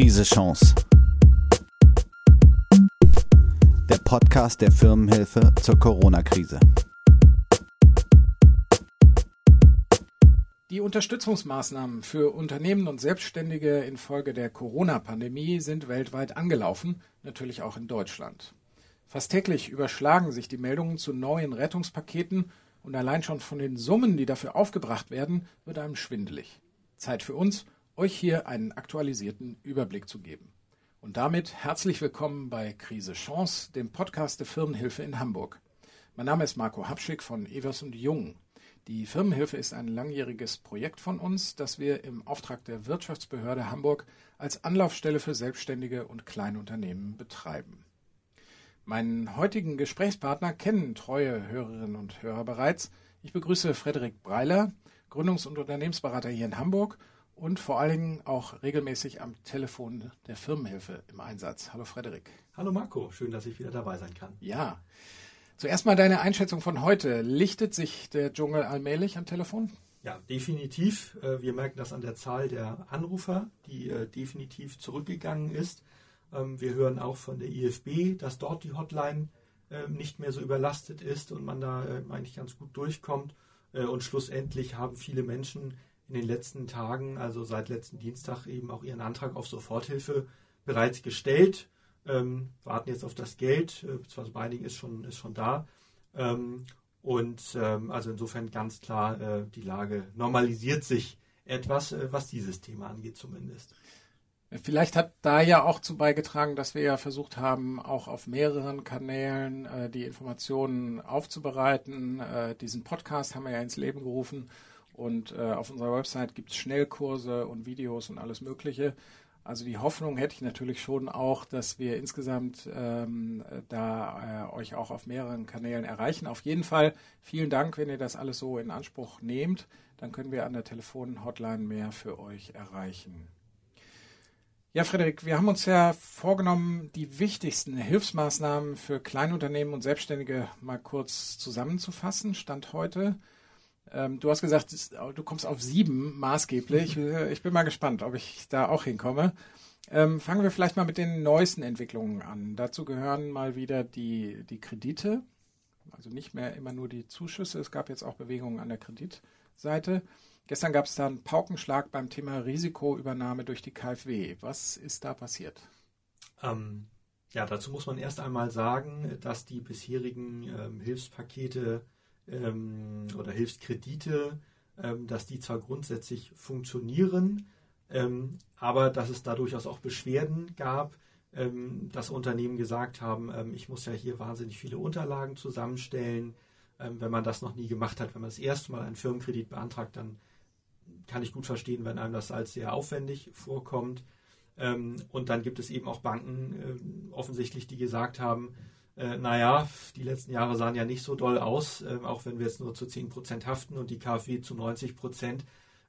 Krise Chance. Der Podcast der Firmenhilfe zur Corona-Krise. Die Unterstützungsmaßnahmen für Unternehmen und Selbstständige infolge der Corona-Pandemie sind weltweit angelaufen, natürlich auch in Deutschland. Fast täglich überschlagen sich die Meldungen zu neuen Rettungspaketen und allein schon von den Summen, die dafür aufgebracht werden, wird einem schwindelig. Zeit für uns, euch hier einen aktualisierten Überblick zu geben. Und damit herzlich willkommen bei Krise Chance, dem Podcast der Firmenhilfe in Hamburg. Mein Name ist Marco Habschick von Evers und Jung. Die Firmenhilfe ist ein langjähriges Projekt von uns, das wir im Auftrag der Wirtschaftsbehörde Hamburg als Anlaufstelle für Selbstständige und Kleinunternehmen betreiben. Meinen heutigen Gesprächspartner kennen treue Hörerinnen und Hörer bereits. Ich begrüße Frederik Breiler, Gründungs- und Unternehmensberater hier in Hamburg und vor allen Dingen auch regelmäßig am Telefon der Firmenhilfe im Einsatz. Hallo Frederik. Hallo Marco, schön, dass ich wieder dabei sein kann. Ja. Zuerst mal deine Einschätzung von heute. Lichtet sich der Dschungel allmählich am Telefon? Ja, definitiv. Äh, wir merken das an der Zahl der Anrufer, die äh, definitiv zurückgegangen ist. Ähm, wir hören auch von der IFB, dass dort die Hotline ähm, nicht mehr so überlastet ist und man da äh, eigentlich ganz gut durchkommt. Und schlussendlich haben viele Menschen in den letzten Tagen, also seit letzten Dienstag, eben auch ihren Antrag auf Soforthilfe bereits gestellt. Ähm, warten jetzt auf das Geld, äh, beziehungsweise bei ist schon, ist schon da. Ähm, und ähm, also insofern ganz klar, äh, die Lage normalisiert sich etwas, äh, was dieses Thema angeht zumindest. Vielleicht hat da ja auch zu beigetragen, dass wir ja versucht haben, auch auf mehreren Kanälen äh, die Informationen aufzubereiten. Äh, diesen Podcast haben wir ja ins Leben gerufen und äh, auf unserer Website gibt es Schnellkurse und Videos und alles Mögliche. Also die Hoffnung hätte ich natürlich schon auch, dass wir insgesamt ähm, da äh, euch auch auf mehreren Kanälen erreichen. Auf jeden Fall vielen Dank, wenn ihr das alles so in Anspruch nehmt. Dann können wir an der Telefonhotline mehr für euch erreichen. Ja, Frederik, wir haben uns ja vorgenommen, die wichtigsten Hilfsmaßnahmen für Kleinunternehmen und Selbstständige mal kurz zusammenzufassen. Stand heute. Ähm, du hast gesagt, du kommst auf sieben maßgeblich. Ich bin mal gespannt, ob ich da auch hinkomme. Ähm, fangen wir vielleicht mal mit den neuesten Entwicklungen an. Dazu gehören mal wieder die, die Kredite, also nicht mehr immer nur die Zuschüsse. Es gab jetzt auch Bewegungen an der Kreditseite. Gestern gab es da einen Paukenschlag beim Thema Risikoübernahme durch die KfW. Was ist da passiert? Ähm, ja, dazu muss man erst einmal sagen, dass die bisherigen ähm, Hilfspakete ähm, oder Hilfskredite, ähm, dass die zwar grundsätzlich funktionieren, ähm, aber dass es da durchaus auch Beschwerden gab, ähm, dass Unternehmen gesagt haben, ähm, ich muss ja hier wahnsinnig viele Unterlagen zusammenstellen. Ähm, wenn man das noch nie gemacht hat, wenn man das erste Mal einen Firmenkredit beantragt, dann kann ich gut verstehen, wenn einem das als sehr aufwendig vorkommt. und dann gibt es eben auch Banken offensichtlich, die gesagt haben, äh, naja, die letzten Jahre sahen ja nicht so doll aus, äh, auch wenn wir jetzt nur zu 10% haften und die KfW zu 90%.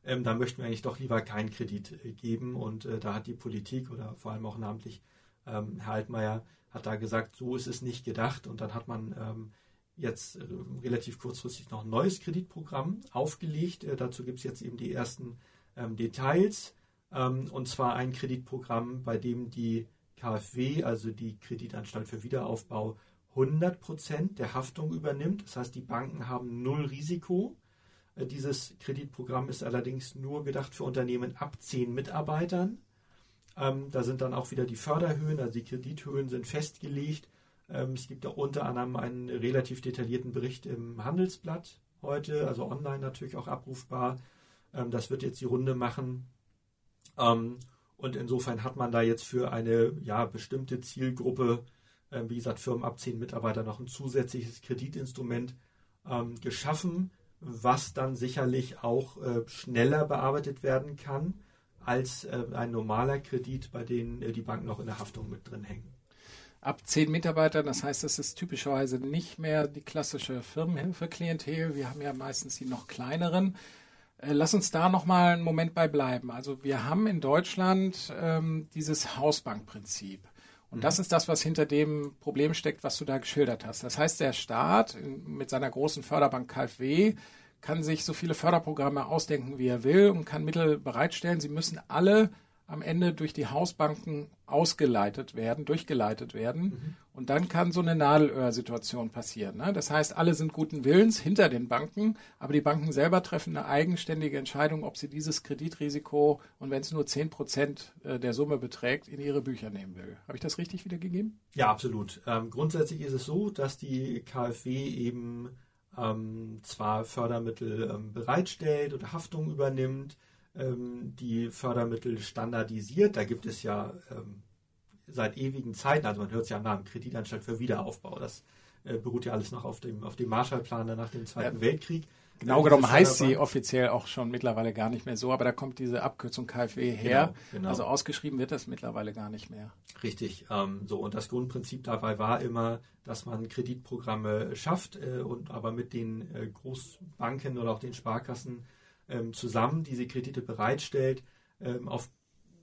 Ähm, da möchten wir eigentlich doch lieber keinen Kredit äh, geben. Und äh, da hat die Politik oder vor allem auch namentlich ähm, Herr Altmaier hat da gesagt, so ist es nicht gedacht. Und dann hat man ähm, jetzt äh, relativ kurzfristig noch ein neues Kreditprogramm aufgelegt. Äh, dazu gibt es jetzt eben die ersten ähm, Details. Ähm, und zwar ein Kreditprogramm, bei dem die KfW, also die Kreditanstalt für Wiederaufbau, 100 Prozent der Haftung übernimmt. Das heißt, die Banken haben null Risiko. Äh, dieses Kreditprogramm ist allerdings nur gedacht für Unternehmen ab 10 Mitarbeitern. Ähm, da sind dann auch wieder die Förderhöhen, also die Kredithöhen sind festgelegt. Ähm, es gibt da unter anderem einen relativ detaillierten Bericht im Handelsblatt heute, also online natürlich auch abrufbar. Ähm, das wird jetzt die Runde machen. Und insofern hat man da jetzt für eine ja, bestimmte Zielgruppe, äh, wie gesagt, Firmen ab 10 Mitarbeiter, noch ein zusätzliches Kreditinstrument ähm, geschaffen, was dann sicherlich auch äh, schneller bearbeitet werden kann als äh, ein normaler Kredit, bei dem äh, die Banken noch in der Haftung mit drin hängen. Ab 10 Mitarbeiter, das heißt, das ist typischerweise nicht mehr die klassische Firmenhilfe-Klientel. Wir haben ja meistens die noch kleineren. Äh, lass uns da noch mal einen Moment bei bleiben. Also wir haben in Deutschland ähm, dieses Hausbankprinzip. Und mhm. das ist das, was hinter dem Problem steckt, was du da geschildert hast. Das heißt, der Staat mit seiner großen Förderbank KfW kann sich so viele Förderprogramme ausdenken, wie er will und kann Mittel bereitstellen. Sie müssen alle am Ende durch die Hausbanken ausgeleitet werden, durchgeleitet werden. Mhm. Und dann kann so eine Nadelöhr-Situation passieren. Ne? Das heißt, alle sind guten Willens hinter den Banken, aber die Banken selber treffen eine eigenständige Entscheidung, ob sie dieses Kreditrisiko und wenn es nur 10 Prozent äh, der Summe beträgt, in ihre Bücher nehmen will. Habe ich das richtig wiedergegeben? Ja, absolut. Ähm, grundsätzlich ist es so, dass die KfW eben ähm, zwar Fördermittel ähm, bereitstellt oder Haftung übernimmt, ähm, die Fördermittel standardisiert. Da gibt es ja ähm, seit ewigen Zeiten, also man hört es ja am Namen Kreditanstalt für Wiederaufbau. Das äh, beruht ja alles noch auf dem, auf dem Marshallplan nach dem Zweiten ja. Weltkrieg. Genau genommen heißt sie offiziell auch schon mittlerweile gar nicht mehr so, aber da kommt diese Abkürzung KfW her. Genau, genau. Also ausgeschrieben wird das mittlerweile gar nicht mehr. Richtig. Ähm, so und das Grundprinzip dabei war immer, dass man Kreditprogramme schafft äh, und aber mit den äh, Großbanken oder auch den Sparkassen ähm, zusammen diese Kredite bereitstellt. Ähm, auf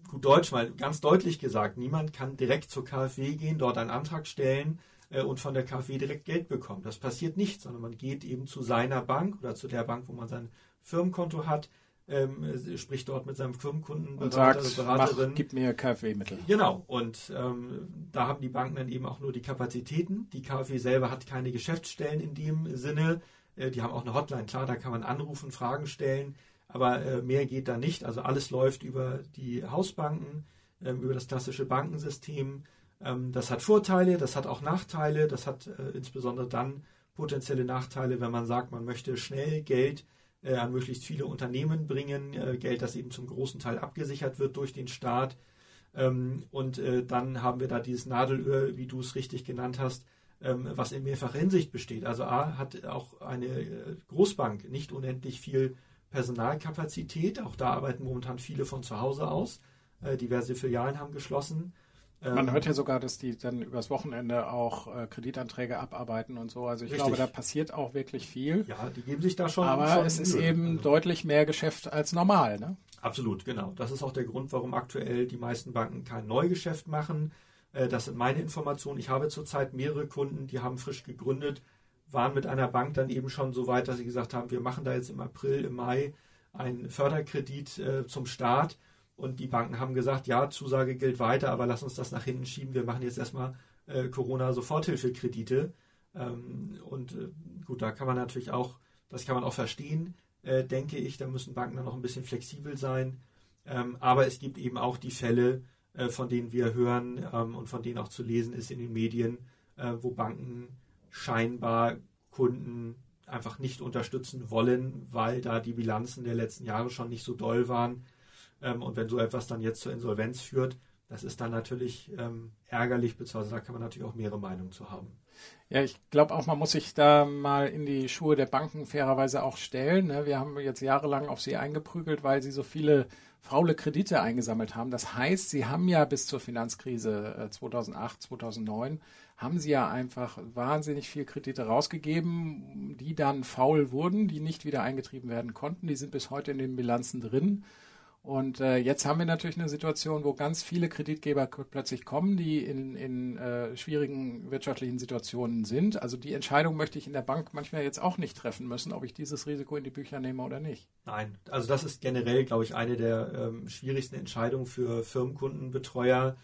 gut Deutsch mal ganz deutlich gesagt, niemand kann direkt zur KfW gehen, dort einen Antrag stellen äh, und von der KfW direkt Geld bekommen. Das passiert nicht, sondern man geht eben zu seiner Bank oder zu der Bank, wo man sein Firmenkonto hat, ähm, spricht dort mit seinem Firmenkunden und sagt, Beraterin. Mach, gib mir KfW-Mittel. Genau. Und ähm, da haben die Banken dann eben auch nur die Kapazitäten. Die KfW selber hat keine Geschäftsstellen in dem Sinne. Äh, die haben auch eine Hotline, klar, da kann man anrufen, Fragen stellen, aber äh, mehr geht da nicht. Also alles läuft über die Hausbanken, ähm, über das klassische Bankensystem. Ähm, das hat Vorteile, das hat auch Nachteile, das hat äh, insbesondere dann potenzielle Nachteile, wenn man sagt, man möchte schnell Geld an möglichst viele Unternehmen bringen, Geld, das eben zum großen Teil abgesichert wird durch den Staat. Ähm, und dann haben wir da dieses Nadelöhr, wie du es richtig genannt hast, was in mehrfacher Hinsicht besteht. Also A hat auch eine äh, Großbank nicht unendlich viel Personalkapazität. Auch da arbeiten momentan viele von zu Hause aus. Äh, diverse Filialen haben geschlossen. Man ähm, hört ja sogar, dass die dann übers Wochenende auch äh, Kreditanträge abarbeiten und so. Also ich Richtig. glaube, da passiert auch wirklich viel. Ja, die geben sich da schon. Aber schon es ist eben also. deutlich mehr Geschäft als normal. Ne? Absolut, genau. Das ist auch der Grund, warum aktuell die meisten Banken kein Neugeschäft machen. Äh, das sind meine Informationen. Ich habe zurzeit mehrere Kunden, die haben frisch gegründet, waren mit einer Bank dann eben schon so weit, dass sie gesagt haben, wir machen da jetzt im April, im Mai einen Förderkredit äh, zum Start. Und die Banken haben gesagt, ja, Zusage gilt weiter, aber lass uns das nach hinten schieben. Wir machen jetzt erstmal äh, Corona-Soforthilfekredite. Ähm, und gut, da kann man natürlich auch, das kann man auch verstehen, denke ich. Da müssen Banken dann noch ein bisschen flexibel sein. Ähm, aber es gibt eben auch die Fälle, äh, von denen wir hören ähm, und von denen auch zu lesen ist in den Medien, äh, wo Banken scheinbar Kunden einfach nicht unterstützen wollen, weil da die Bilanzen der letzten Jahre schon nicht so doll waren. Ähm, und wenn so etwas dann jetzt zur Insolvenz führt, das ist dann natürlich ähm, ärgerlich, beziehungsweise da kann man natürlich auch mehrere Meinungen zu haben. Ja, ich glaube auch, man muss sich da mal in die Schuhe der Banken fairerweise auch stellen. Ne? Wir haben jetzt jahrelang auf sie eingeprügelt, weil sie so viele faule Kredite eingesammelt haben. Das heißt, sie haben ja bis zur Finanzkrise 2008, äh, 2009, haben sie ja einfach wahnsinnig viel Kredite rausgegeben, die dann faul wurden, die nicht wieder eingetrieben werden konnten. Die sind bis heute in den Bilanzen drin. Und äh, jetzt haben wir natürlich eine Situation, wo ganz viele Kreditgeber plötzlich kommen, die in, in äh, schwierigen wirtschaftlichen Situationen sind. Also die Entscheidung möchte ich in der Bank manchmal jetzt auch nicht treffen müssen, ob ich dieses Risiko in die Bücher nehme oder nicht. Nein, also das ist generell, glaube ich, eine der ähm, schwierigsten Entscheidungen für Firmenkundenbetreuer,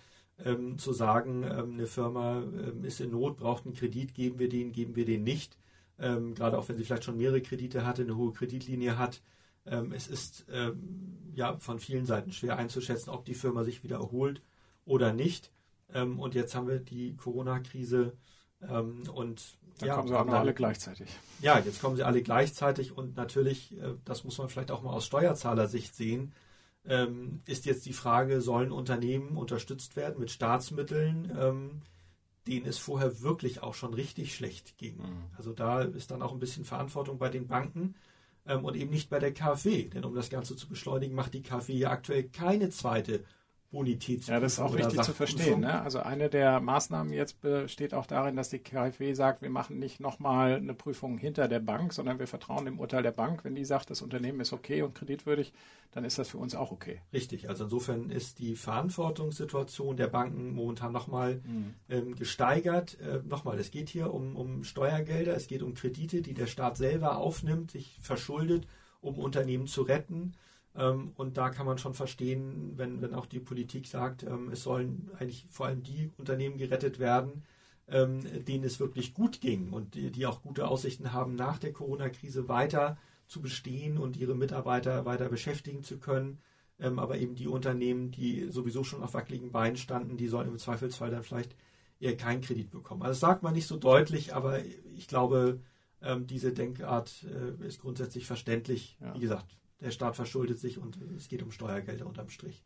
ähm, zu sagen, ähm, eine Firma ähm, ist in Not, braucht einen Kredit, geben wir den, geben wir den nicht. Ähm, gerade auch wenn sie vielleicht schon mehrere Kredite hatte, eine hohe Kreditlinie hat ähm, es ist ähm, ja von vielen Seiten schwer einzuschätzen, ob die Firma sich wieder erholt oder nicht. Ähm, und jetzt haben wir die Corona-Krise ähm, und dann ja, kommen sie noch alle gleichzeitig. Ja, jetzt kommen sie alle gleichzeitig und natürlich, äh, das muss man vielleicht auch mal aus Steuerzahlersicht sehen, ähm, ist jetzt die Frage, sollen Unternehmen unterstützt werden mit Staatsmitteln, ähm, denen es vorher wirklich auch schon richtig schlecht ging. Mhm. Also da ist dann auch ein bisschen Verantwortung bei den Banken und eben nicht bei der KfW. Denn um das Ganze zu beschleunigen, macht die KfW ja aktuell keine zweite Bonitäts. Ja, das ist auch wichtig zu verstehen. Ne? Also eine der Maßnahmen jetzt besteht auch darin, dass die KfW sagt, wir machen nicht nochmal eine Prüfung hinter der Bank, sondern wir vertrauen dem Urteil der Bank. Wenn die sagt, das Unternehmen ist okay und kreditwürdig, dann ist das für uns auch okay. Richtig. Also insofern ist die Verantwortungssituation der Banken momentan nochmal mhm. ähm, gesteigert. Äh, nochmal, es geht hier um, um Steuergelder, es geht um Kredite, die der Staat selber aufnimmt, sich verschuldet, um Unternehmen zu retten. Ähm, und da kann man schon verstehen, wenn, wenn auch die Politik sagt, ähm, es sollen eigentlich vor allem die Unternehmen gerettet werden, ähm, denen es wirklich gut ging und die, die auch gute Aussichten haben, nach der Corona-Krise weiter zu bestehen und ihre Mitarbeiter weiter beschäftigen zu können. Aber eben die Unternehmen, die sowieso schon auf wackeligen Beinen standen, die sollen im Zweifelsfall dann vielleicht eher keinen Kredit bekommen. Also das sagt man nicht so deutlich, aber ich glaube, diese Denkart äh, ist grundsätzlich verständlich. Ja. Wie gesagt, der Staat verschuldet sich und es geht um Steuergelder unterm Strich.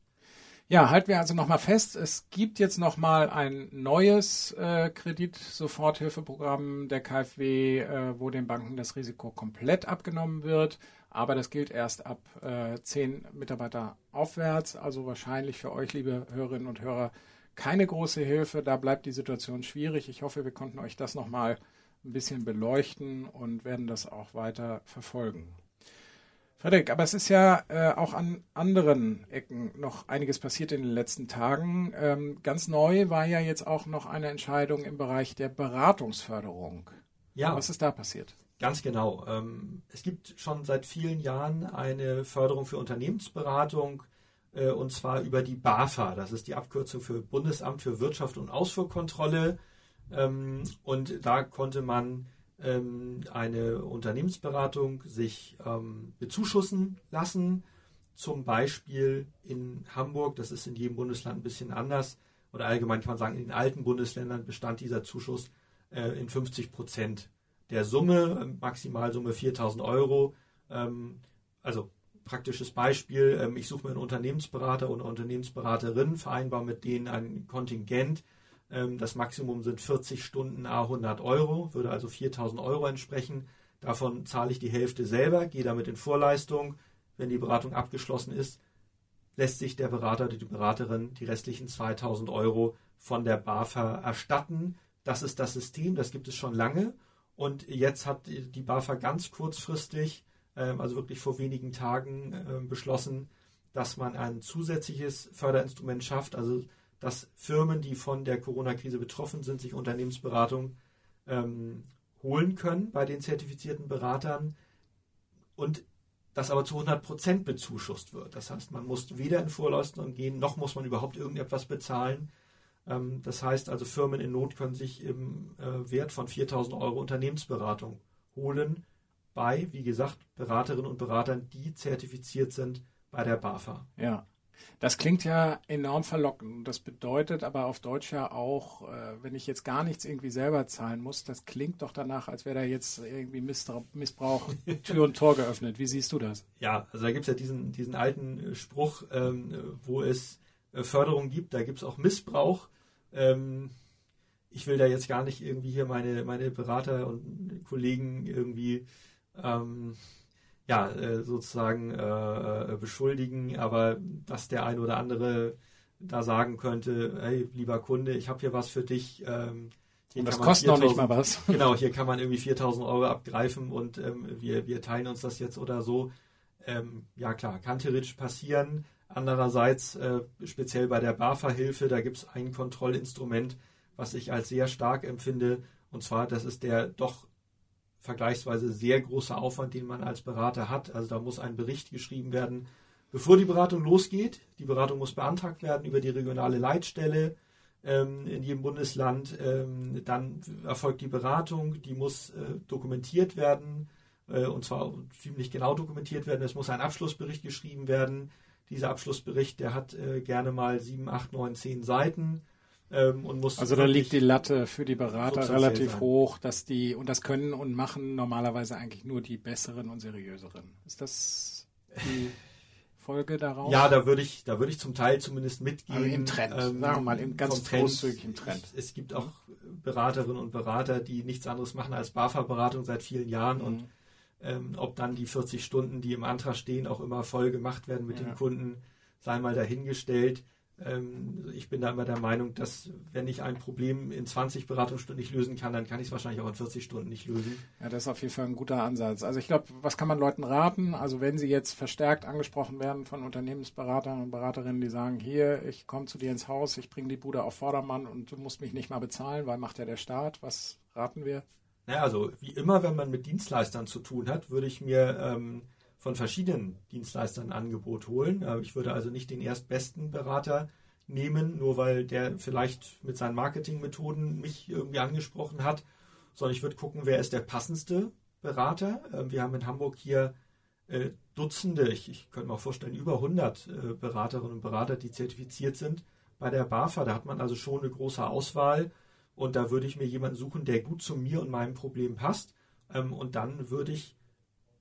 Ja, halten wir also nochmal fest, es gibt jetzt nochmal ein neues äh, Kreditsoforthilfeprogramm der KfW, äh, wo den Banken das Risiko komplett abgenommen wird. Aber das gilt erst ab äh, zehn Mitarbeiter aufwärts. Also wahrscheinlich für euch, liebe Hörerinnen und Hörer, keine große Hilfe. Da bleibt die Situation schwierig. Ich hoffe, wir konnten euch das nochmal ein bisschen beleuchten und werden das auch weiter verfolgen. Frederik, aber es ist ja äh, auch an anderen Ecken noch einiges passiert in den letzten Tagen. Ähm, ganz neu war ja jetzt auch noch eine Entscheidung im Bereich der Beratungsförderung. Ja. Was ist da passiert? Ganz genau. Ähm, es gibt schon seit vielen Jahren eine Förderung für Unternehmensberatung äh, und zwar über die BAFA. Das ist die Abkürzung für Bundesamt für Wirtschaft und Ausfuhrkontrolle. Ähm, und da konnte man ähm, eine Unternehmensberatung sich ähm, bezuschussen lassen. Zum Beispiel in Hamburg, das ist in jedem Bundesland ein bisschen anders, oder allgemein kann man sagen, in den alten Bundesländern bestand dieser Zuschuss äh, in 50 Prozent der Summe, Maximalsumme 4000 Euro. Ähm, also praktisches Beispiel, ähm, ich suche mir einen Unternehmensberater oder Unternehmensberaterin, vereinbare mit denen ein Kontingent, das Maximum sind 40 Stunden a 100 Euro, würde also 4000 Euro entsprechen. Davon zahle ich die Hälfte selber, gehe damit in Vorleistung. Wenn die Beratung abgeschlossen ist, lässt sich der Berater oder die Beraterin die restlichen 2000 Euro von der BAFA erstatten. Das ist das System, das gibt es schon lange. Und jetzt hat die BAFA ganz kurzfristig, ähm, also wirklich vor wenigen Tagen, ähm, beschlossen, dass man ein zusätzliches Förderinstrument schafft. Also dass Firmen, die von der Corona-Krise betroffen sind, sich Unternehmensberatung ähm, holen können bei den zertifizierten Beratern und das aber zu 100 Prozent bezuschusst wird. Das heißt, man muss weder in Vorleistung gehen, noch muss man überhaupt irgendetwas bezahlen. Ähm, das heißt also, Firmen in Not können sich im äh, Wert von 4000 Euro Unternehmensberatung holen bei, wie gesagt, Beraterinnen und Beratern, die zertifiziert sind bei der BAFA. Ja. Das klingt ja enorm verlockend. Das bedeutet aber auf Deutsch ja auch, äh, wenn ich jetzt gar nichts irgendwie selber zahlen muss, das klingt doch danach, als wäre da jetzt irgendwie Missbrauch, Tür und Tor geöffnet. Wie siehst du das? Ja, also da gibt es ja diesen, diesen alten äh, Spruch, ähm, wo es äh, Förderung gibt, da gibt es auch Missbrauch. Ähm, ich will da jetzt gar nicht irgendwie hier meine, meine Berater und Kollegen irgendwie ähm, ja, äh, sozusagen äh, äh, beschuldigen, aber dass der ein oder andere da sagen könnte, hey, lieber Kunde, ich habe hier was für dich. Ähm, das kostet noch nicht mal was. Genau, hier kann man irgendwie 4000 Euro abgreifen und ähm, wir, wir teilen uns das jetzt oder so. Ähm, ja klar, kann theoretisch passieren. Andererseits, äh, speziell bei der BAFA-Hilfe, da gibt es ein Kontrollinstrument, was ich als sehr stark empfinde. Und zwar, das ist der doch vergleichsweise sehr großer Aufwand, den man als Berater hat. Also da muss ein Bericht geschrieben werden, bevor die Beratung losgeht. Die Beratung muss beantragt werden über die regionale Leitstelle ähm, in jedem Bundesland. Ähm, dann erfolgt die Beratung, die muss äh, dokumentiert werden äh, und zwar ziemlich genau dokumentiert werden. Es muss ein Abschlussbericht geschrieben werden. Dieser Abschlussbericht, der hat äh, gerne mal sieben, acht, neun, zehn Seiten. Ähm, und muss also da liegt die Latte für die Berater relativ hoch, dass die, und das können und machen normalerweise eigentlich nur die besseren und seriöseren. Ist das die Folge daraus? Ja, da würde ich, da würde ich zum Teil zumindest mitgehen. Also im Trend, ähm, sagen wir mal, im ganz großzügigen Trend. Es, es, gibt auch Beraterinnen und Berater, die nichts anderes machen als BAFA-Beratung seit vielen Jahren mhm. und ähm, ob dann die 40 Stunden, die im Antrag stehen, auch immer voll gemacht werden mit ja. dem Kunden, sei mal dahingestellt. Ähm, ich bin da immer der Meinung, dass wenn ich ein Problem in 20 Beratungsstunden nicht lösen kann, dann kann ich es wahrscheinlich auch in 40 Stunden nicht lösen. Ja, das ist auf jeden Fall ein guter Ansatz. Also ich glaube, was kann man Leuten raten? Also wenn sie jetzt verstärkt angesprochen werden von Unternehmensberatern und Beraterinnen, die sagen, hier, ich komme zu dir ins Haus, ich bringe die Bude auf Vordermann und du musst mich nicht mal bezahlen, weil macht ja der Staat. Was raten wir? Naja, also wie immer, wenn man mit Dienstleistern zu tun hat, würde ich mir ähm, von verschiedenen Dienstleistern ein Angebot holen. Äh, ich würde also nicht den erstbesten Berater nehmen, nur weil der vielleicht mit seinen Marketingmethoden mich irgendwie angesprochen hat, sondern ich würde gucken, wer ist der passendste Berater. Ähm, wir haben in Hamburg hier äh, Dutzende, ich, ich könnte mir auch vorstellen, über 100 äh, Beraterinnen und Berater, die zertifiziert sind bei der BAFA. Da hat man also schon eine große Auswahl und da würde ich mir jemanden suchen, der gut zu mir und meinem Problem passt. Ähm, und dann würde ich,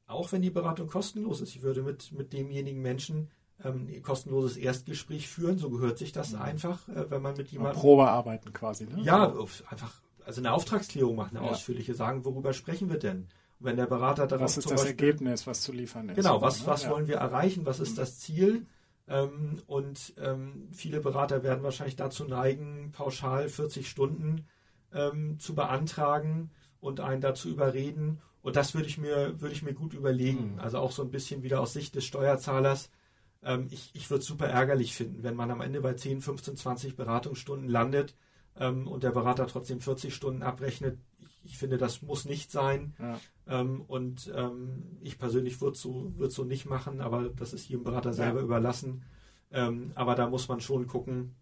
auch wenn die Beratung kostenlos ist, ich würde mit, mit demjenigen Menschen ähm, ein kostenloses Erstgespräch führen. So gehört sich das mhm. einfach, äh, wenn man mit jemandem. Probearbeiten quasi, ne? Ja, einfach, also eine Auftragsklärung machen, eine ja. ausführliche, sagen, worüber sprechen wir denn? Und wenn der Berater darauf Was ist das Beispiel, Ergebnis, was zu liefern ist? Genau, was, was ja. wollen wir erreichen? Was ist mhm. das Ziel? Ähm, und ähm, viele Berater werden wahrscheinlich dazu neigen, pauschal 40 Stunden ähm, zu beantragen und einen dazu überreden. Und das würde ich mir, würde ich mir gut überlegen. Mhm. Also auch so ein bisschen wieder aus Sicht des Steuerzahlers. Ähm, ich ich würde es super ärgerlich finden, wenn man am Ende bei 10, 15, 20 Beratungsstunden landet ähm, und der Berater trotzdem 40 Stunden abrechnet. Ich, ich finde, das muss nicht sein. Ja. Ähm, und ähm, ich persönlich würde so, würd so nicht machen, aber das ist jedem Berater selber ja. überlassen. Ähm, aber da muss man schon gucken,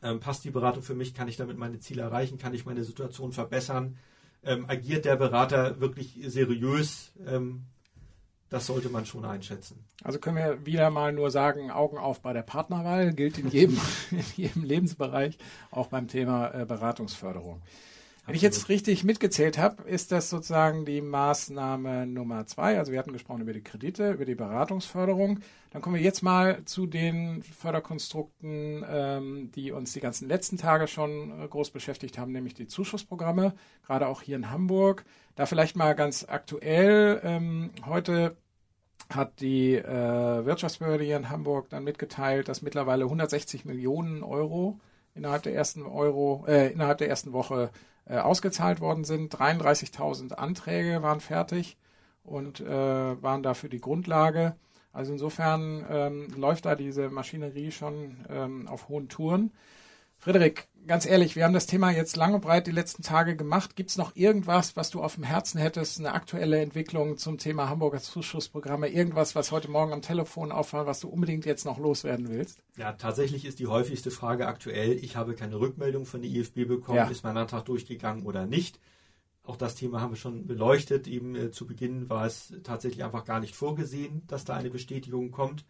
ähm, passt die Beratung für mich, kann ich damit meine Ziele erreichen, kann ich meine Situation verbessern, ähm, agiert der Berater wirklich seriös, ähm, das sollte man schon einschätzen. Also können wir wieder mal nur sagen, Augen auf bei der Partnerwahl, gilt in jedem, in jedem Lebensbereich, auch beim Thema äh, Beratungsförderung. Wenn ich jetzt richtig mitgezählt habe, ist das sozusagen die Maßnahme Nummer zwei. Also wir hatten gesprochen über die Kredite, über die Beratungsförderung. Dann kommen wir jetzt mal zu den Förderkonstrukten, ähm, die uns die ganzen letzten Tage schon äh, groß beschäftigt haben, nämlich die Zuschussprogramme, gerade auch hier in Hamburg. Da vielleicht mal ganz aktuell. Ähm, heute hat die äh, Wirtschaftsbehörde hier in Hamburg dann mitgeteilt, dass mittlerweile 160 Millionen Euro innerhalb der ersten Euro, äh, innerhalb der ersten Woche äh, ausgezahlt worden sind. 33.000 Anträge waren fertig und äh, waren dafür die Grundlage. Also insofern ähm, läuft da diese Maschinerie schon ähm, auf hohen Touren. Frederik, ganz ehrlich, wir haben das Thema jetzt lang und breit die letzten Tage gemacht. Gibt es noch irgendwas, was du auf dem Herzen hättest, eine aktuelle Entwicklung zum Thema Hamburger Zuschussprogramme, irgendwas, was heute Morgen am Telefon auffällt, was du unbedingt jetzt noch loswerden willst? Ja, tatsächlich ist die häufigste Frage aktuell, ich habe keine Rückmeldung von der IFB bekommen, ja. ist mein Antrag durchgegangen oder nicht. Auch das Thema haben wir schon beleuchtet. Eben äh, zu Beginn war es tatsächlich einfach gar nicht vorgesehen, dass da eine Bestätigung kommt.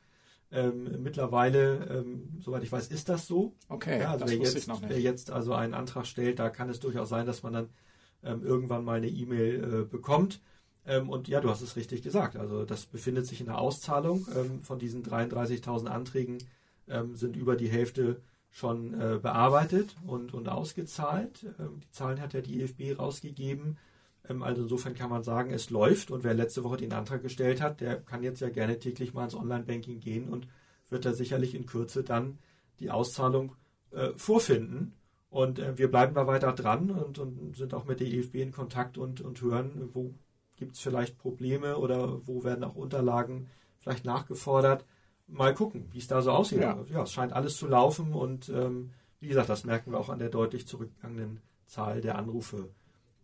Ähm, mittlerweile, ähm, soweit ich weiß, ist das so. Okay, ja, also wer jetzt, wer jetzt also einen Antrag stellt, da kann es durchaus sein, dass man dann ähm, irgendwann mal eine E-Mail äh, bekommt. Ähm, und ja, du hast es richtig gesagt. Also das befindet sich in der Auszahlung. Ähm, von diesen 33.000 Anträgen ähm, sind über die Hälfte schon äh, bearbeitet und, und ausgezahlt. die Zahlen hat ja die EFB rausgegeben. Ähm, also insofern kann man sagen, es läuft und wer letzte Woche den Antrag gestellt hat, der kann jetzt ja gerne täglich mal ins Online-Banking gehen und wird da sicherlich in Kürze dann die Auszahlung äh, vorfinden. Und äh, wir bleiben da weiter dran und, und, sind auch mit der EFB in Kontakt und, und hören, wo gibt es vielleicht Probleme oder wo werden auch Unterlagen vielleicht nachgefordert. Mal gucken, wie es da so aussieht. Ja. ja, es scheint alles zu laufen und ähm, wie gesagt, das merken wir auch an der deutlich zurückgegangenen Zahl der Anrufe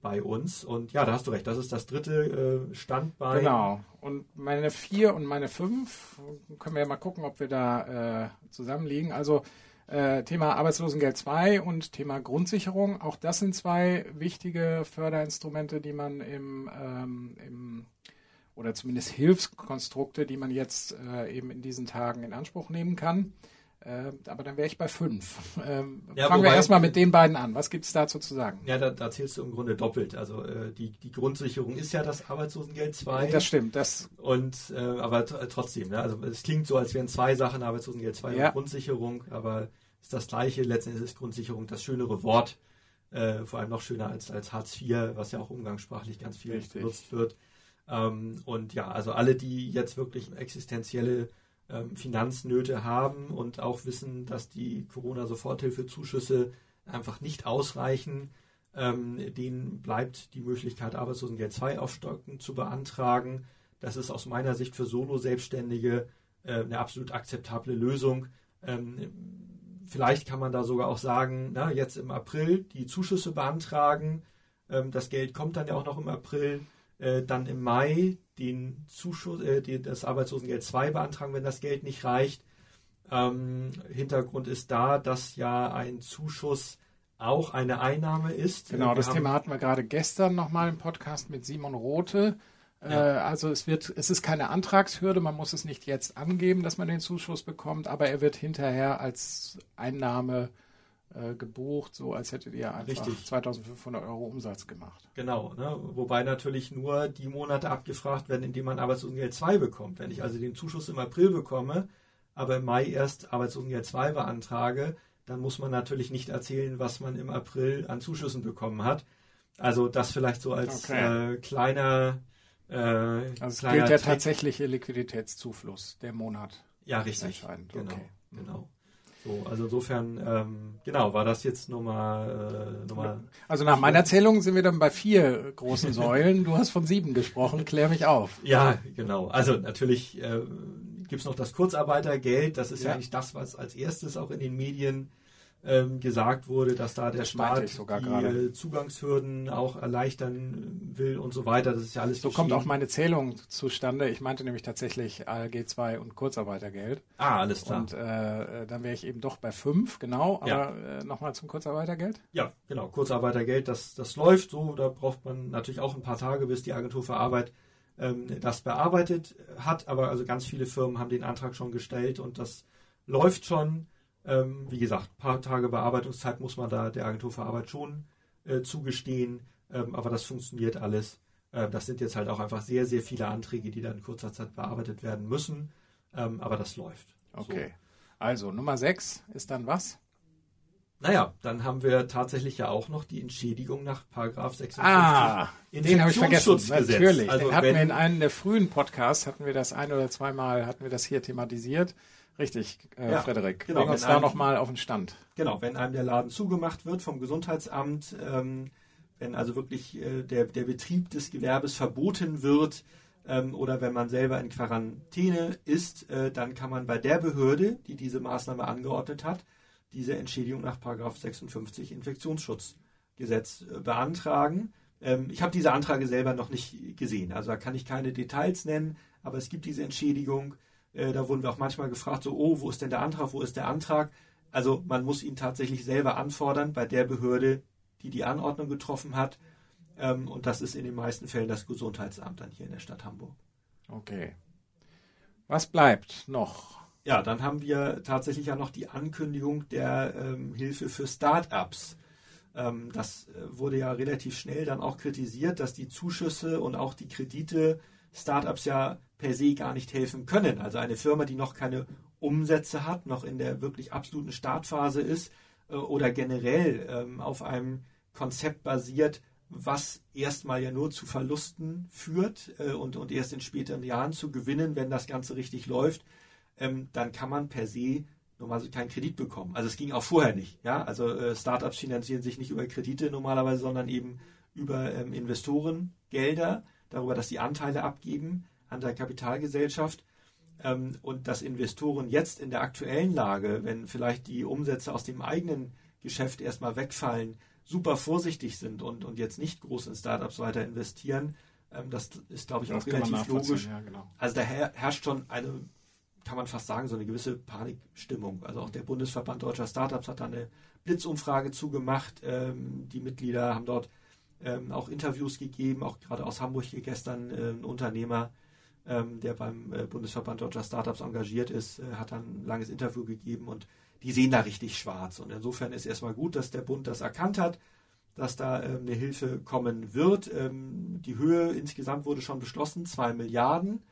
bei uns. Und ja, da hast du recht, das ist das dritte äh, Standbein. Genau. Und meine vier und meine fünf, können wir ja mal gucken, ob wir da äh, zusammenliegen. Also äh, Thema Arbeitslosengeld 2 und Thema Grundsicherung. Auch das sind zwei wichtige Förderinstrumente, die man im, ähm, im oder zumindest Hilfskonstrukte, die man jetzt äh, eben in diesen Tagen in Anspruch nehmen kann. Äh, aber dann wäre ich bei fünf. Ähm, ja, fangen wobei, wir erstmal mit den beiden an. Was gibt es dazu zu sagen? Ja, da, da zählst du im Grunde doppelt. Also äh, die, die Grundsicherung ist ja das Arbeitslosengeld 2. Das stimmt. Das und äh, aber trotzdem, ne? also es klingt so, als wären zwei Sachen Arbeitslosengeld 2 ja. und Grundsicherung, aber ist das gleiche. Letztendlich ist Grundsicherung das schönere Wort, äh, vor allem noch schöner als, als Hartz IV, was ja auch umgangssprachlich ganz viel Richtig. benutzt wird. Ähm, und ja, also alle, die jetzt wirklich existenzielle ähm, Finanznöte haben und auch wissen, dass die Corona-Soforthilfezuschüsse einfach nicht ausreichen. Ähm, denen bleibt die Möglichkeit, Arbeitslosengeld 2 aufstocken zu beantragen. Das ist aus meiner Sicht für Solo-Selbstständige äh, eine absolut akzeptable Lösung. Ähm, vielleicht kann man da sogar auch sagen, na, jetzt im April die Zuschüsse beantragen. Ähm, das Geld kommt dann ja auch noch im April. Äh, dann im Mai den Zuschuss, äh, die, das Arbeitslosengeld 2 beantragen, wenn das Geld nicht reicht. Ähm, Hintergrund ist da, dass ja ein Zuschuss auch eine Einnahme ist. Genau, Wir das Thema hatten wir gerade gestern nochmal im Podcast mit Simon Rote. Äh, also es wird, es ist keine Antragshürde, man muss es nicht jetzt angeben, dass man den Zuschuss bekommt, aber er wird hinterher als Einnahme äh, gebucht, so als hättet ihr einfach Richtig. 2500 Euro Umsatz gemacht. Genau, ne? wobei natürlich nur die Monate abgefragt werden, in denen man Arbeitslosengeld 2 bekommt. Wenn ich also den Zuschuss im April bekomme, aber im Mai erst Arbeitslosengeld 2 beantrage, dann muss man natürlich nicht erzählen, was man im April an Zuschüssen bekommen hat. Also das vielleicht so als Okay. äh, kleiner, äh, Also es kleiner gilt der Trick. tatsächliche Liquiditätszufluss, der Monat. Ja, richtig. entscheidend, Genau, okay. genau. So, also insofern, ähm, genau, war das jetzt Nummer, äh, Nummer Also nach meiner Zählung sind wir dann bei vier großen Säulen. Du hast von sieben gesprochen, klär mich auf. Ja, genau. Also natürlich äh, gibt es noch das Kurzarbeitergeld. Das ist ja. Ja. eigentlich das, was als erstes auch in den Medien ähm, gesagt wurde, dass da der Das Staat die gerade. äh, Zugangshürden auch erleichtern will und so weiter. Das ist ja alles So kommt auch meine Zählung zustande. Ich meinte nämlich tatsächlich ALG 2 und Kurzarbeitergeld. Ah, alles klar. Und äh, dann wäre ich eben doch bei fünf, genau. Ja. Aber äh, nochmal zum Kurzarbeitergeld. Ja, genau. Kurzarbeitergeld, das, das läuft so. Da braucht man natürlich auch ein paar Tage, bis die Agentur für Arbeit ähm, das bearbeitet hat. Aber also ganz viele Firmen haben den Antrag schon gestellt und das läuft schon. Ähm, wie gesagt, ein paar Tage Bearbeitungszeit muss man da der Agentur für Arbeit schon äh, zugestehen. Ähm, aber das funktioniert alles. Äh, das sind jetzt halt auch einfach sehr, sehr viele Anträge, die dann in kurzer Zeit bearbeitet werden müssen. Ähm, aber das läuft. Okay. Also Nummer sechs ist dann was? Naja, dann haben wir tatsächlich ja auch noch die Entschädigung nach Paragraph 56 Ah, den habe ich vergessen. Natürlich. Also den hatten wir in einem der frühen Podcasts, hatten wir das ein oder zweimal, hatten wir das hier thematisiert. Richtig, äh, Ja, Frederik. genau, Bring uns da nochmal auf den Stand. Genau, wenn einem der Laden zugemacht wird vom Gesundheitsamt, ähm, wenn also wirklich äh, der, der Betrieb des Gewerbes verboten wird ähm, oder wenn man selber in Quarantäne ist, äh, dann kann man bei der Behörde, die diese Maßnahme angeordnet hat, diese Entschädigung nach Paragraph 56 Infektionsschutzgesetz äh, beantragen. Ähm, ich habe diese Anträge selber noch nicht gesehen, also da kann ich keine Details nennen, aber es gibt diese Entschädigung. Äh, da wurden wir auch manchmal gefragt, so, oh, wo ist denn der Antrag, wo ist der Antrag? Also man muss ihn tatsächlich selber anfordern bei der Behörde, die die Anordnung getroffen hat. Ähm, und das ist in den meisten Fällen das Gesundheitsamt dann hier in der Stadt Hamburg. Okay. Was bleibt noch? Ja, dann haben wir tatsächlich ja noch die Ankündigung der ähm, Hilfe für Start-ups. Ähm, das äh, wurde ja relativ schnell dann auch kritisiert, dass die Zuschüsse und auch die Kredite Start-ups ja per se gar nicht helfen können. Also eine Firma, die noch keine Umsätze hat, noch in der wirklich absoluten Startphase ist äh, oder generell ähm, auf einem Konzept basiert, was erstmal ja nur zu Verlusten führt äh, und, und erst in späteren Jahren zu gewinnen, wenn das Ganze richtig läuft, ähm, dann kann man per se normalerweise keinen Kredit bekommen. Also es ging auch vorher nicht. Ja? Also äh, Startups finanzieren sich nicht über Kredite normalerweise, sondern eben über ähm, Investorengelder, darüber, dass sie Anteile abgeben an der Kapitalgesellschaft. Ähm, und dass Investoren jetzt in der aktuellen Lage, wenn vielleicht die Umsätze aus dem eigenen Geschäft erstmal wegfallen, super vorsichtig sind und, und jetzt nicht groß in Startups weiter investieren, ähm, das ist, glaube ich, Das auch relativ logisch. Ja, genau. Also da her herrscht schon eine, kann man fast sagen, so eine gewisse Panikstimmung. Also auch der Bundesverband Deutscher Startups hat da eine Blitzumfrage zugemacht. Ähm, die Mitglieder haben dort ähm, auch Interviews gegeben, auch gerade aus Hamburg hier gestern äh, ein Unternehmer, ähm, der beim äh, Bundesverband Deutscher Startups engagiert ist, äh, hat dann ein langes Interview gegeben und die sehen da richtig schwarz. Und insofern ist erstmal gut, dass der Bund das erkannt hat, dass da ähm, eine Hilfe kommen wird. Ähm, die Höhe insgesamt wurde schon beschlossen, zwei Milliarden.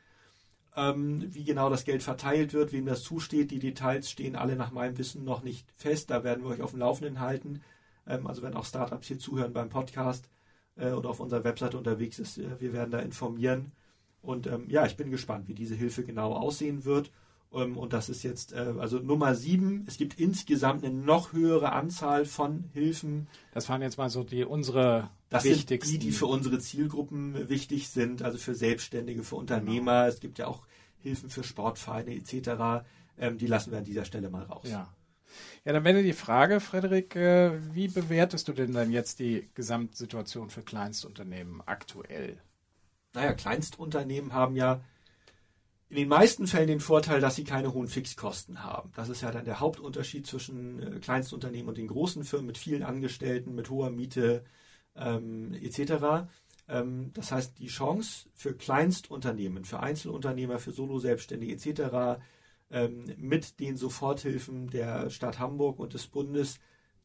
Ähm, wie genau das Geld verteilt wird, wem das zusteht, die Details stehen alle nach meinem Wissen noch nicht fest. Da werden wir euch auf dem Laufenden halten. Ähm, also wenn auch Startups hier zuhören beim Podcast äh, oder auf unserer Webseite unterwegs ist, äh, wir werden da informieren. Und ähm, ja, ich bin gespannt, wie diese Hilfe genau aussehen wird. Ähm, und das ist jetzt äh, also Nummer sieben. Es gibt insgesamt eine noch höhere Anzahl von Hilfen. Das waren jetzt mal so die unsere Das sind wichtigsten. die, die für unsere Zielgruppen wichtig sind, also für Selbstständige, für Unternehmer. Es gibt ja auch Hilfen für Sportvereine etc. Ähm, die lassen wir an dieser Stelle mal raus. Ja. Ja, dann wäre die Frage, Frederik, äh, wie bewertest du denn dann jetzt die Gesamtsituation für Kleinstunternehmen aktuell? naja, Kleinstunternehmen haben ja in den meisten Fällen den Vorteil, dass sie keine hohen Fixkosten haben. Das ist ja dann der Hauptunterschied zwischen äh, Kleinstunternehmen und den großen Firmen mit vielen Angestellten, mit hoher Miete ähm, etc. Ähm, das heißt, die Chance für Kleinstunternehmen, für Einzelunternehmer, für Solo-Selbstständige etc. Ähm, mit den Soforthilfen der Stadt Hamburg und des Bundes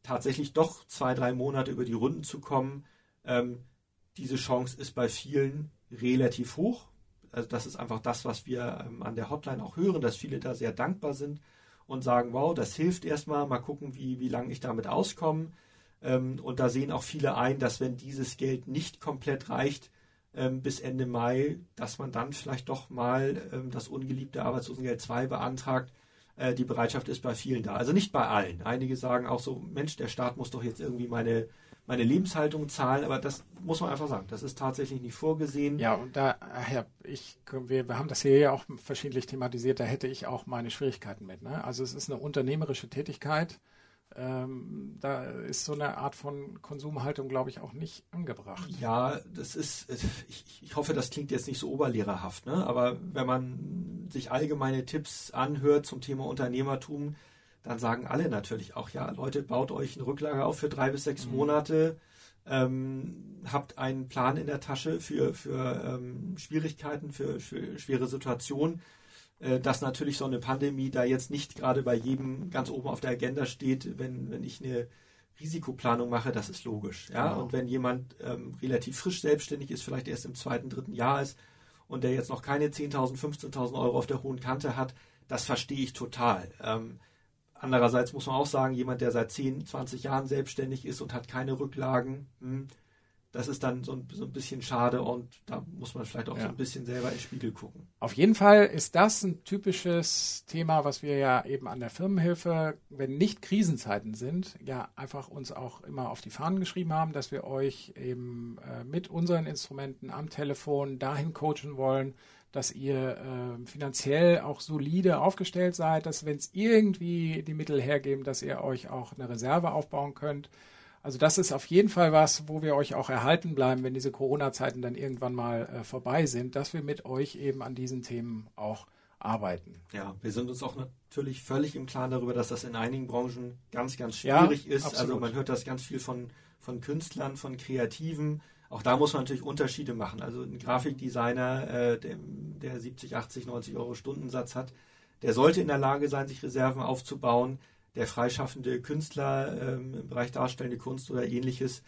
tatsächlich doch zwei, drei Monate über die Runden zu kommen, ähm, diese Chance ist bei vielen relativ hoch. Also das ist einfach das, was wir ähm, an der Hotline auch hören, dass viele da sehr dankbar sind und sagen, wow, das hilft erstmal, mal gucken, wie, wie lange ich damit auskomme. Ähm, und da sehen auch viele ein, dass wenn dieses Geld nicht komplett reicht ähm, bis Ende Mai, dass man dann vielleicht doch mal ähm, das ungeliebte Arbeitslosengeld 2 beantragt. Äh, die Bereitschaft ist bei vielen da. Also nicht bei allen. Einige sagen auch so, Mensch, der Staat muss doch jetzt irgendwie meine meine Lebenshaltung zahlen, aber das muss man einfach sagen, das ist tatsächlich nicht vorgesehen. Ja, und da, ja, ich, wir, wir haben das hier ja auch verschiedentlich thematisiert, da hätte ich auch meine Schwierigkeiten mit. Ne? Also es ist eine unternehmerische Tätigkeit. Ähm, da ist so eine Art von Konsumhaltung, glaube ich, auch nicht angebracht. Ja, das ist, ich, ich hoffe, das klingt jetzt nicht so oberlehrerhaft, ne? aber wenn man sich allgemeine Tipps anhört zum Thema Unternehmertum, dann sagen alle natürlich auch, ja, Leute, baut euch ein Rücklager auf für drei bis sechs mhm. Monate, ähm, habt einen Plan in der Tasche für, für ähm, Schwierigkeiten, für, für schwere Situationen. Äh, dass natürlich so eine Pandemie da jetzt nicht gerade bei jedem ganz oben auf der Agenda steht, wenn, wenn ich eine Risikoplanung mache, das ist logisch. Ja? Genau. Und wenn jemand ähm, relativ frisch selbstständig ist, vielleicht erst im zweiten, dritten Jahr ist und der jetzt noch keine 10.000, 15.000 Euro auf der hohen Kante hat, das verstehe ich total. Ähm, Andererseits muss man auch sagen, jemand, der seit 10, 20 Jahren selbstständig ist und hat keine Rücklagen, hm, das ist dann so ein, so ein, bisschen schade und da muss man vielleicht auch ja. so ein bisschen selber in den Spiegel gucken. Auf jeden Fall ist das ein typisches Thema, was wir ja eben an der Firmenhilfe, wenn nicht Krisenzeiten sind, ja einfach uns auch immer auf die Fahnen geschrieben haben, dass wir euch eben äh, mit unseren Instrumenten am Telefon dahin coachen wollen, dass ihr äh, finanziell auch solide aufgestellt seid, dass wenn es irgendwie die Mittel hergeben, dass ihr euch auch eine Reserve aufbauen könnt. Also das ist auf jeden Fall was, wo wir euch auch erhalten bleiben, wenn diese Corona-Zeiten dann irgendwann mal äh, vorbei sind, dass wir mit euch eben an diesen Themen auch arbeiten. Ja, wir sind uns auch natürlich völlig im Klaren darüber, dass das in einigen Branchen ganz, ganz schwierig ja, ist. Also absolut. Also man hört das ganz viel von, von Künstlern, von Kreativen, auch da muss man natürlich Unterschiede machen. Also ein Grafikdesigner, äh, der, der 70, 80, 90 Euro Stundensatz hat, der sollte in der Lage sein, sich Reserven aufzubauen. Der freischaffende Künstler ähm, im Bereich darstellende Kunst oder ähnliches,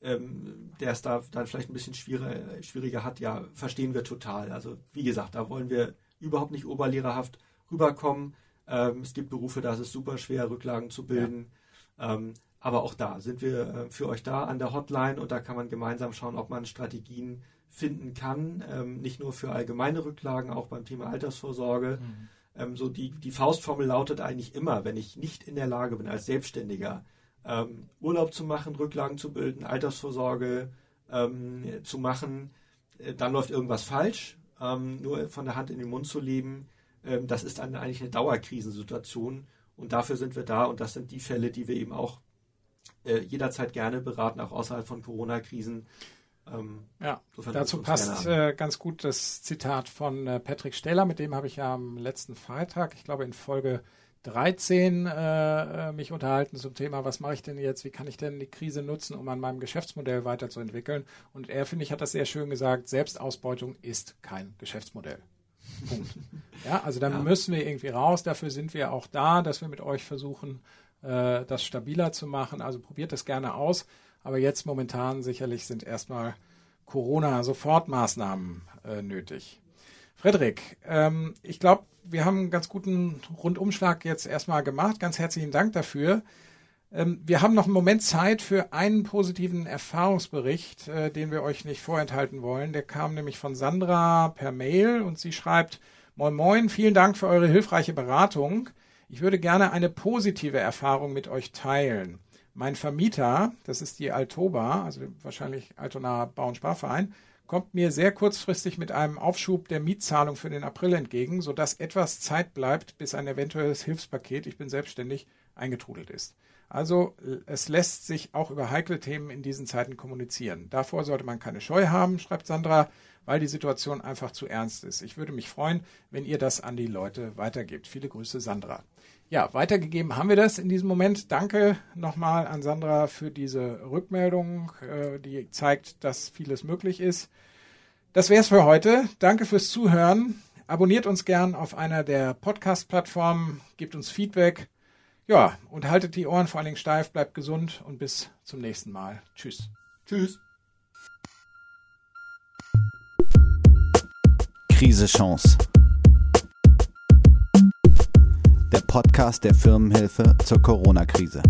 ähm, der es da dann vielleicht ein bisschen schwieriger, schwieriger hat, ja, verstehen wir total. Also wie gesagt, da wollen wir überhaupt nicht oberlehrerhaft rüberkommen. Ähm, es gibt Berufe, da ist es super schwer, Rücklagen zu bilden. Ja. Ähm, aber auch da sind wir äh, für euch da an der Hotline und da kann man gemeinsam schauen, ob man Strategien finden kann. Ähm, nicht nur für allgemeine Rücklagen, auch beim Thema Altersvorsorge. Mhm. Ähm, so die, die Faustformel lautet eigentlich immer, wenn ich nicht in der Lage bin, als Selbstständiger ähm, Urlaub zu machen, Rücklagen zu bilden, Altersvorsorge ähm, zu machen, äh, dann läuft irgendwas falsch. Ähm, nur von der Hand in den Mund zu leben, ähm, das ist eine, eigentlich eine Dauerkrisensituation. Und dafür sind wir da und das sind die Fälle, die wir eben auch äh, jederzeit gerne beraten, auch außerhalb von Corona-Krisen. Ähm, ja, dazu passt äh, ganz gut das Zitat von äh, Patrick Steller, mit dem habe ich ja am letzten Freitag, ich glaube in Folge 13, äh, äh, mich unterhalten zum Thema, was mache ich denn jetzt, wie kann ich denn die Krise nutzen, um an meinem Geschäftsmodell weiterzuentwickeln. Und er, finde ich, hat das sehr schön gesagt, Selbstausbeutung ist kein Geschäftsmodell. Punkt. Ja, also dann ja. müssen wir irgendwie raus, dafür sind wir auch da, dass wir mit euch versuchen, äh, das stabiler zu machen. Also probiert das gerne aus. Aber jetzt momentan sicherlich sind erstmal Corona-Sofortmaßnahmen äh, nötig. Frederik, ähm, ich glaube, wir haben einen ganz guten Rundumschlag jetzt erstmal gemacht. Ganz herzlichen Dank dafür. Ähm, wir haben noch einen Moment Zeit für einen positiven Erfahrungsbericht, äh, den wir euch nicht vorenthalten wollen. Der kam nämlich von Sandra per Mail und sie schreibt, Moin Moin, vielen Dank für eure hilfreiche Beratung. Ich würde gerne eine positive Erfahrung mit euch teilen. Mein Vermieter, das ist die Altoba, also wahrscheinlich Altona Bau- und Sparverein, kommt mir sehr kurzfristig mit einem Aufschub der Mietzahlung für den April entgegen, sodass etwas Zeit bleibt, bis ein eventuelles Hilfspaket, ich bin selbstständig, eingetrudelt ist. Also es lässt sich auch über heikle Themen in diesen Zeiten kommunizieren. Davor sollte man keine Scheu haben, schreibt Sandra, weil die Situation einfach zu ernst ist. Ich würde mich freuen, wenn ihr das an die Leute weitergebt. Viele Grüße, Sandra. Ja, weitergegeben haben wir das in diesem Moment. Danke nochmal an Sandra für diese Rückmeldung, äh, die zeigt, dass vieles möglich ist. Das wäre es für heute. Danke fürs Zuhören. Abonniert uns gern auf einer der Podcast-Plattformen, gebt uns Feedback. Ja, und haltet die Ohren vor allen Dingen steif, bleibt gesund und bis zum nächsten Mal. Tschüss. Tschüss. Krise Chance. Podcast der Firmenhilfe zur Corona-Krise.